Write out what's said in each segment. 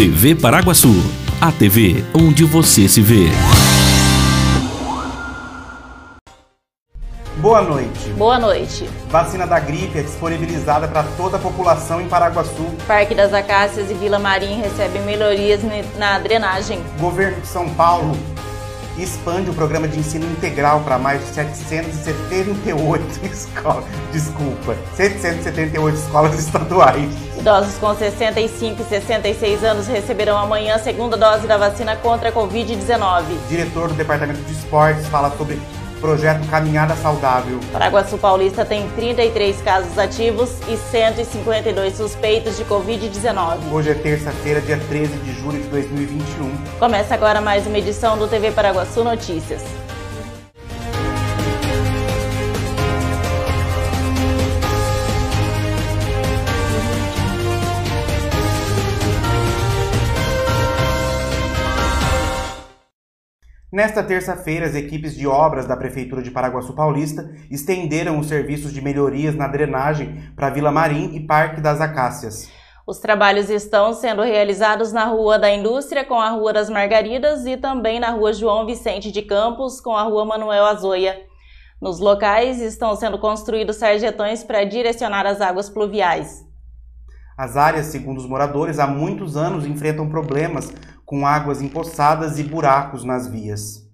TV Paraguaçu, a TV onde você se vê. Boa noite. Boa noite. Vacina da gripe é disponibilizada para toda a população em Paraguaçu. Parque das Acácias e Vila Marim recebem melhorias na drenagem. Governo de São Paulo expande o programa de ensino integral para mais de 778 escolas. Desculpa, 778 escolas estaduais. Idosos com 65 e 66 anos receberão amanhã a segunda dose da vacina contra a Covid-19. Diretor do Departamento de Esportes fala sobre projeto Caminhada Saudável. Paraguaçu Paulista tem 33 casos ativos e 152 suspeitos de Covid-19. Hoje é terça-feira, dia 13 de julho de 2021. Começa agora mais uma edição do TV Paraguaçu Notícias. Nesta terça-feira, as equipes de obras da Prefeitura de Paraguaçu Paulista estenderam os serviços de melhorias na drenagem para Vila Marim e Parque das Acácias. Os trabalhos estão sendo realizados na Rua da Indústria com a Rua das Margaridas e também na Rua João Vicente de Campos com a Rua Manuel Azoia. Nos locais estão sendo construídos sarjetões para direcionar as águas pluviais. As áreas, segundo os moradores, há muitos anos enfrentam problemas com águas empoçadas e buracos nas vias.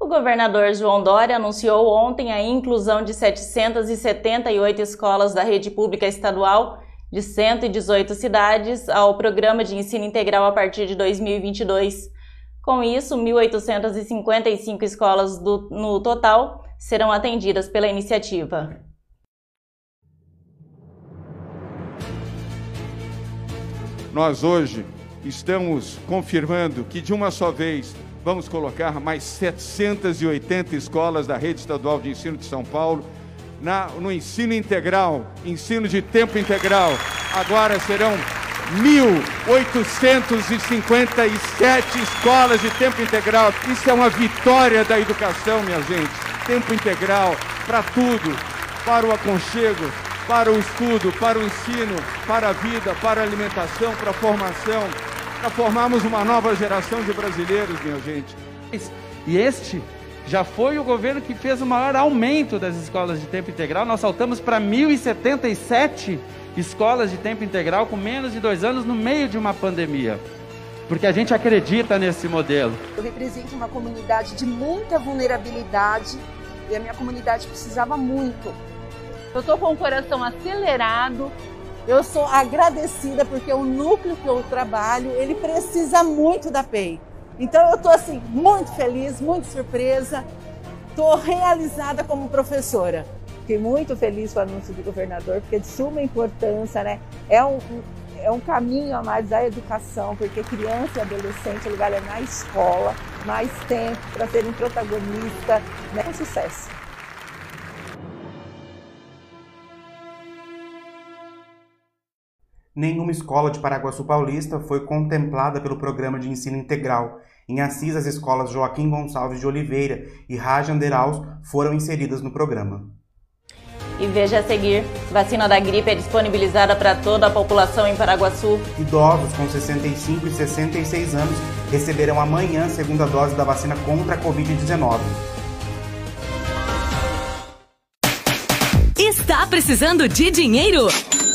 O governador João Dória anunciou ontem a inclusão de 778 escolas da rede pública estadual de 118 cidades ao programa de ensino integral a partir de 2022. Com isso, 1.855 escolas do, no total serão atendidas pela iniciativa. Nós hoje estamos confirmando que de uma só vez vamos colocar mais 780 escolas da rede estadual de ensino de São Paulo na, no ensino integral, ensino de tempo integral. Agora serão 1.857 escolas de tempo integral. Isso é uma vitória da educação, minha gente. Tempo integral para tudo, para o aconchego, para o estudo, para o ensino, para a vida, para a alimentação, para a formação, para formarmos uma nova geração de brasileiros, minha gente. E este já foi o governo que fez o maior aumento das escolas de tempo integral. Nós saltamos para 1.077 escolas de tempo integral com menos de dois anos no meio de uma pandemia. Porque a gente acredita nesse modelo. Eu represento uma comunidade de muita vulnerabilidade e a minha comunidade precisava muito eu estou com o coração acelerado. Eu sou agradecida porque o núcleo que eu trabalho, ele precisa muito da PEI. Então eu estou assim muito feliz, muito surpresa. Estou realizada como professora. Fiquei muito feliz com o anúncio do governador, porque é de suma importância, né? É um, é um caminho a mais da educação, porque criança e adolescente, ele vai na escola mais tempo para serem protagonistas, né? Um sucesso. Nenhuma escola de Paraguaçu Paulista foi contemplada pelo programa de ensino integral. Em Assis, as escolas Joaquim Gonçalves de Oliveira e Raja Anderaus foram inseridas no programa. E veja a seguir: vacina da gripe é disponibilizada para toda a população em Paraguaçu. Idosos com 65 e 66 anos receberão amanhã a segunda dose da vacina contra a Covid-19. Está precisando de dinheiro?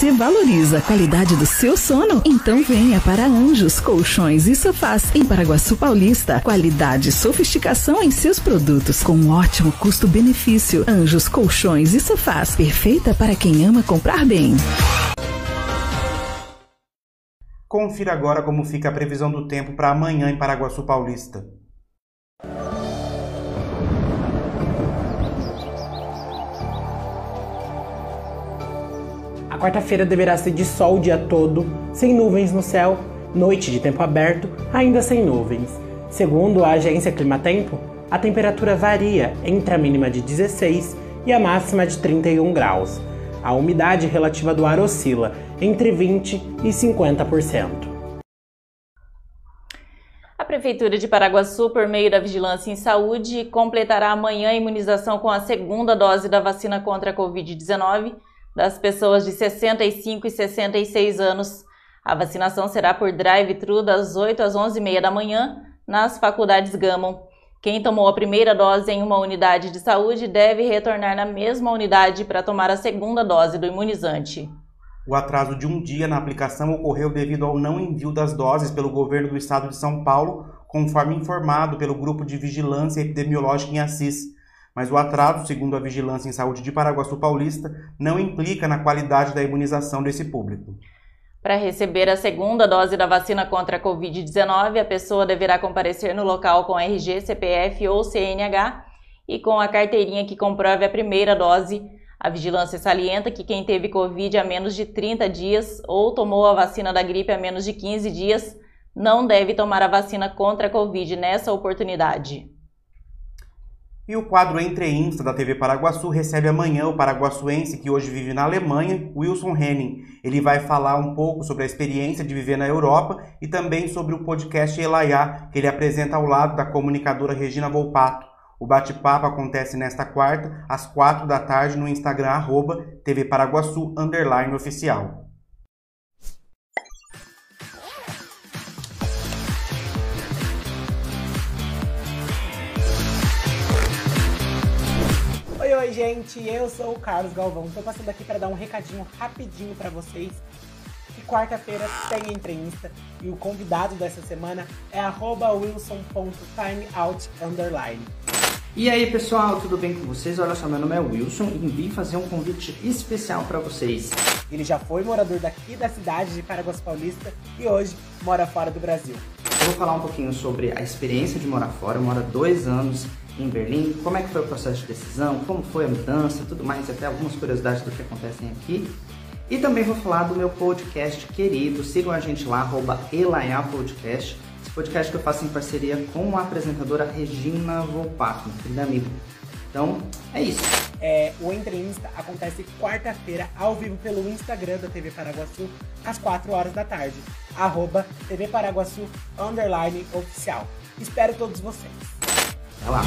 Você valoriza a qualidade do seu sono? Então venha para Anjos Colchões e Sofás em Paraguaçu Paulista. Qualidade e sofisticação em seus produtos com um ótimo custo-benefício. Anjos Colchões e Sofás, perfeita para quem ama comprar bem. Confira agora como fica a previsão do tempo para amanhã em Paraguaçu Paulista. Quarta-feira deverá ser de sol o dia todo, sem nuvens no céu, noite de tempo aberto, ainda sem nuvens. Segundo a agência Climatempo, a temperatura varia entre a mínima de 16 e a máxima de 31 graus. A umidade relativa do ar oscila entre 20 e 50%. A Prefeitura de Paraguaçu, por meio da Vigilância em Saúde, completará amanhã a imunização com a segunda dose da vacina contra a Covid-19 das pessoas de 65 e 66 anos. A vacinação será por drive-thru das 8 às 11h30 da manhã nas faculdades Gamon. Quem tomou a primeira dose em uma unidade de saúde deve retornar na mesma unidade para tomar a segunda dose do imunizante. O atraso de um dia na aplicação ocorreu devido ao não envio das doses pelo governo do estado de São Paulo, conforme informado pelo Grupo de Vigilância Epidemiológica em Assis. Mas o atraso, segundo a Vigilância em Saúde de Paraguaçu Paulista, não implica na qualidade da imunização desse público. Para receber a segunda dose da vacina contra a Covid-19, a pessoa deverá comparecer no local com RG, CPF ou CNH e com a carteirinha que comprove a primeira dose. A vigilância salienta que quem teve Covid há menos de 30 dias ou tomou a vacina da gripe há menos de 15 dias não deve tomar a vacina contra a Covid nessa oportunidade. E o quadro Entre Insta da TV Paraguaçu recebe amanhã o paraguaçuense que hoje vive na Alemanha, Wilson Henning. Ele vai falar um pouco sobre a experiência de viver na Europa e também sobre o podcast Elaiá, que ele apresenta ao lado da comunicadora Regina Volpato. O bate-papo acontece nesta quarta, às quatro da tarde, no Instagram, arroba TV Paraguaçu, underline oficial. Oi, gente, eu sou o Carlos Galvão. Tô passando aqui para dar um recadinho rapidinho para vocês. Que quarta-feira tem Entre Insta e o convidado dessa semana é wilson.timeout E aí pessoal, tudo bem com vocês? Olha só, meu nome é Wilson e vim fazer um convite especial para vocês. Ele já foi morador daqui da cidade de Paraguas Paulista e hoje mora fora do Brasil. Eu vou falar um pouquinho sobre a experiência de morar fora. Eu moro dois anos em Berlim, como é que foi o processo de decisão, como foi a mudança, tudo mais, até algumas curiosidades do que acontecem aqui. E também vou falar do meu podcast querido, sigam a gente lá, arroba Podcast. Esse podcast que eu faço em parceria com a apresentadora Regina Volpato, minha querida amiga. Então, é isso. É, o Entre Insta acontece quarta-feira, ao vivo pelo Instagram da TV Paraguaçu, às 4 horas da tarde. Arroba TV Paraguaçu, underline oficial. Espero todos vocês. Até lá.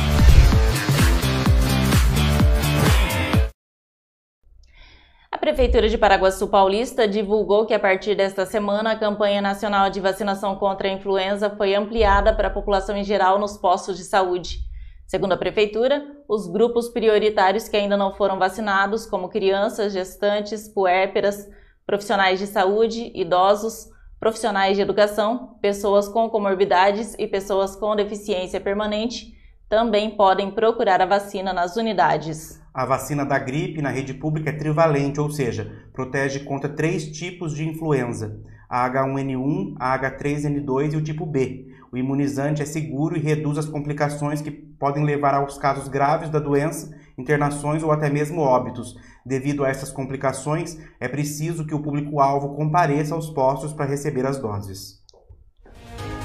A Prefeitura de Paraguaçu Paulista divulgou que a partir desta semana a campanha nacional de vacinação contra a influenza foi ampliada para a população em geral nos postos de saúde. Segundo a Prefeitura, os grupos prioritários que ainda não foram vacinados, como crianças, gestantes, puérperas, profissionais de saúde, idosos, profissionais de educação, pessoas com comorbidades e pessoas com deficiência permanente, também podem procurar a vacina nas unidades. A vacina da gripe na rede pública é trivalente, ou seja, protege contra três tipos de influenza: a H1N1, a H3N2 e o tipo B. O imunizante é seguro e reduz as complicações que podem levar aos casos graves da doença, internações ou até mesmo óbitos. Devido a essas complicações, é preciso que o público-alvo compareça aos postos para receber as doses.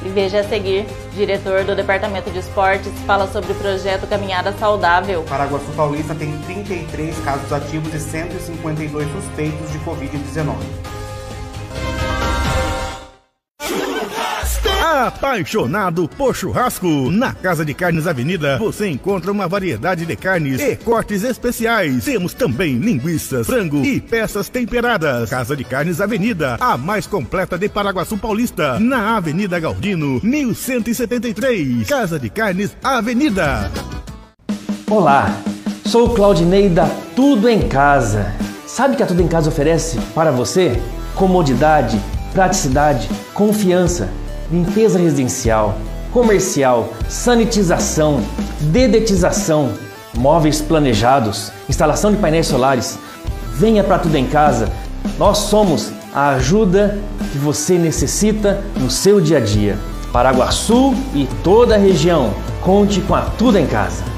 E veja a seguir, diretor do Departamento de Esportes fala sobre o projeto Caminhada Saudável. Paraguaçu Paulista tem 33 casos ativos e 152 suspeitos de Covid-19. Apaixonado por churrasco? Na Casa de Carnes Avenida você encontra uma variedade de carnes e cortes especiais. Temos também linguiças, frango e peças temperadas. Casa de Carnes Avenida, a mais completa de Paraguaçu Paulista, na Avenida Galdino, 1173. Casa de Carnes Avenida. Olá, sou Claudinei da Tudo em Casa. Sabe que a Tudo em Casa oferece para você? Comodidade, praticidade, confiança limpeza residencial, comercial, sanitização, dedetização, móveis planejados, instalação de painéis solares. Venha para tudo em casa. Nós somos a ajuda que você necessita no seu dia a dia. Paraguaçu e toda a região. Conte com a Tudo em Casa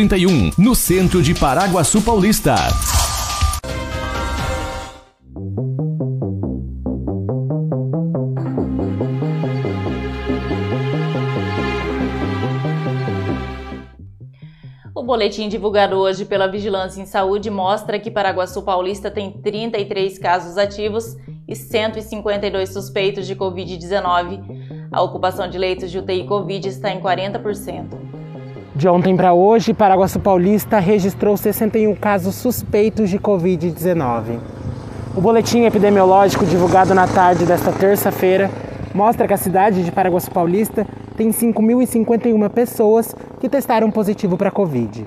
31, no centro de Paraguaçu Paulista. O boletim divulgado hoje pela Vigilância em Saúde mostra que Paraguaçu Paulista tem 33 casos ativos e 152 suspeitos de Covid-19. A ocupação de leitos de UTI Covid está em 40%. De ontem para hoje, Paraguaçu Paulista registrou 61 casos suspeitos de Covid-19. O boletim epidemiológico divulgado na tarde desta terça-feira mostra que a cidade de Paraguaçu Paulista tem 5.051 pessoas que testaram positivo para Covid.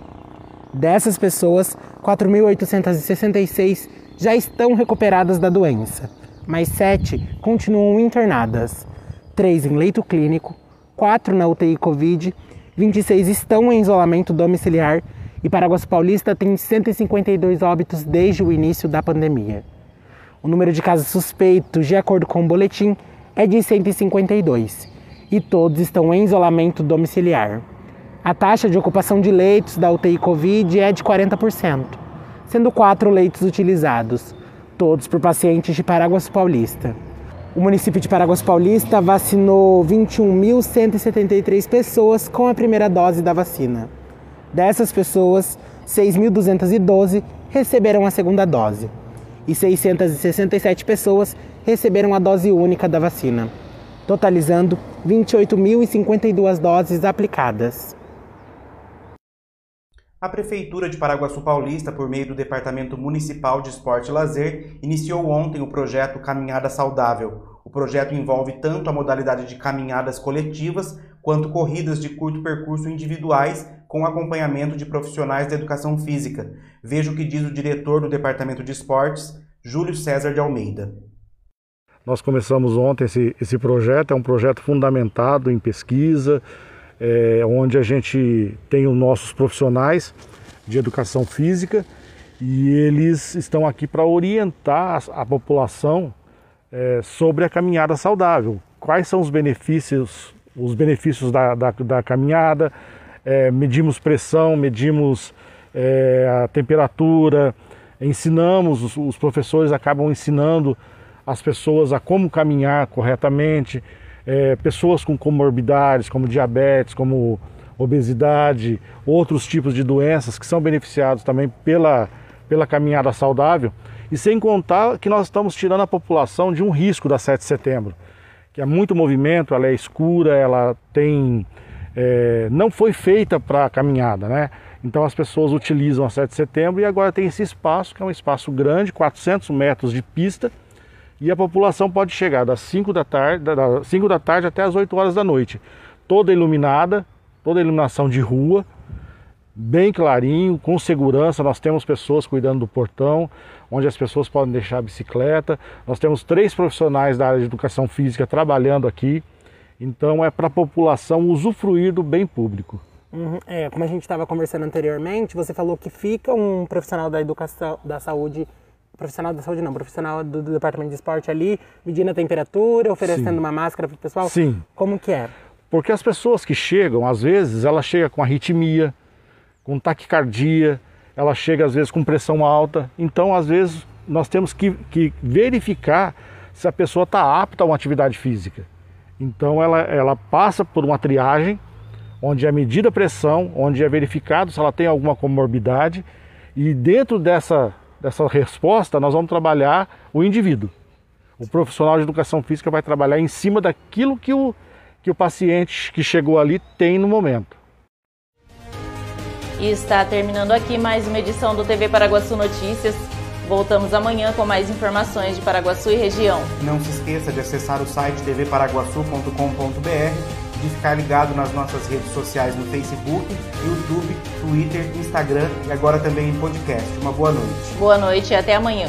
Dessas pessoas, 4.866 já estão recuperadas da doença, mas 7 continuam internadas, 3 em leito clínico, 4 na UTI Covid 26 estão em isolamento domiciliar e Paraguaçu Paulista tem 152 óbitos desde o início da pandemia. O número de casos suspeitos, de acordo com o boletim, é de 152 e todos estão em isolamento domiciliar. A taxa de ocupação de leitos da UTI Covid é de 40%, sendo quatro leitos utilizados, todos por pacientes de Paraguaçu Paulista. O município de Paraguaçu Paulista vacinou 21.173 pessoas com a primeira dose da vacina. Dessas pessoas, 6.212 receberam a segunda dose e 667 pessoas receberam a dose única da vacina, totalizando 28.052 doses aplicadas. A Prefeitura de Paraguaçu Paulista, por meio do Departamento Municipal de Esporte e Lazer, iniciou ontem o projeto Caminhada Saudável. O projeto envolve tanto a modalidade de caminhadas coletivas quanto corridas de curto percurso individuais com acompanhamento de profissionais da educação física. Veja o que diz o diretor do Departamento de Esportes, Júlio César de Almeida. Nós começamos ontem esse, esse projeto, é um projeto fundamentado em pesquisa, é, onde a gente tem os nossos profissionais de educação física e eles estão aqui para orientar a, a população é, sobre a caminhada saudável. Quais são os benefícios, os benefícios da, da, da caminhada? É, medimos pressão, medimos é, a temperatura, ensinamos, os, os professores acabam ensinando as pessoas a como caminhar corretamente é, pessoas com comorbidades, como diabetes, como obesidade, outros tipos de doenças que são beneficiados também pela, pela caminhada saudável. E sem contar que nós estamos tirando a população de um risco da 7 de setembro, que é muito movimento, ela é escura, ela tem. É, não foi feita para caminhada, né? Então as pessoas utilizam a 7 de setembro e agora tem esse espaço, que é um espaço grande, 400 metros de pista, e a população pode chegar das 5 da tarde, das 5 da tarde até as 8 horas da noite, toda iluminada, toda iluminação de rua, bem clarinho, com segurança. Nós temos pessoas cuidando do portão, onde as pessoas podem deixar a bicicleta. Nós temos três profissionais da área de educação física trabalhando aqui. Então é para a população usufruir do bem público. Uhum. É, como a gente estava conversando anteriormente, você falou que fica um profissional da educação, da saúde, profissional da saúde não, profissional do, do departamento de esporte ali, medindo a temperatura, oferecendo Sim. uma máscara para o pessoal. Sim. Como que é? Porque as pessoas que chegam, às vezes, ela chega com arritmia, com taquicardia, ela chega às vezes com pressão alta. Então, às vezes, nós temos que, que verificar se a pessoa está apta a uma atividade física. Então, ela, ela passa por uma triagem onde é medida a pressão, onde é verificado se ela tem alguma comorbidade e dentro dessa, dessa resposta nós vamos trabalhar o indivíduo. O profissional de educação física vai trabalhar em cima daquilo que o, que o paciente que chegou ali tem no momento. E está terminando aqui mais uma edição do TV Paraguaçu Notícias. Voltamos amanhã com mais informações de Paraguaçu e região. Não se esqueça de acessar o site tvparaguaçu.com.br de ficar ligado nas nossas redes sociais no Facebook, YouTube, Twitter, Instagram e agora também em podcast. Uma boa noite. Boa noite e até amanhã.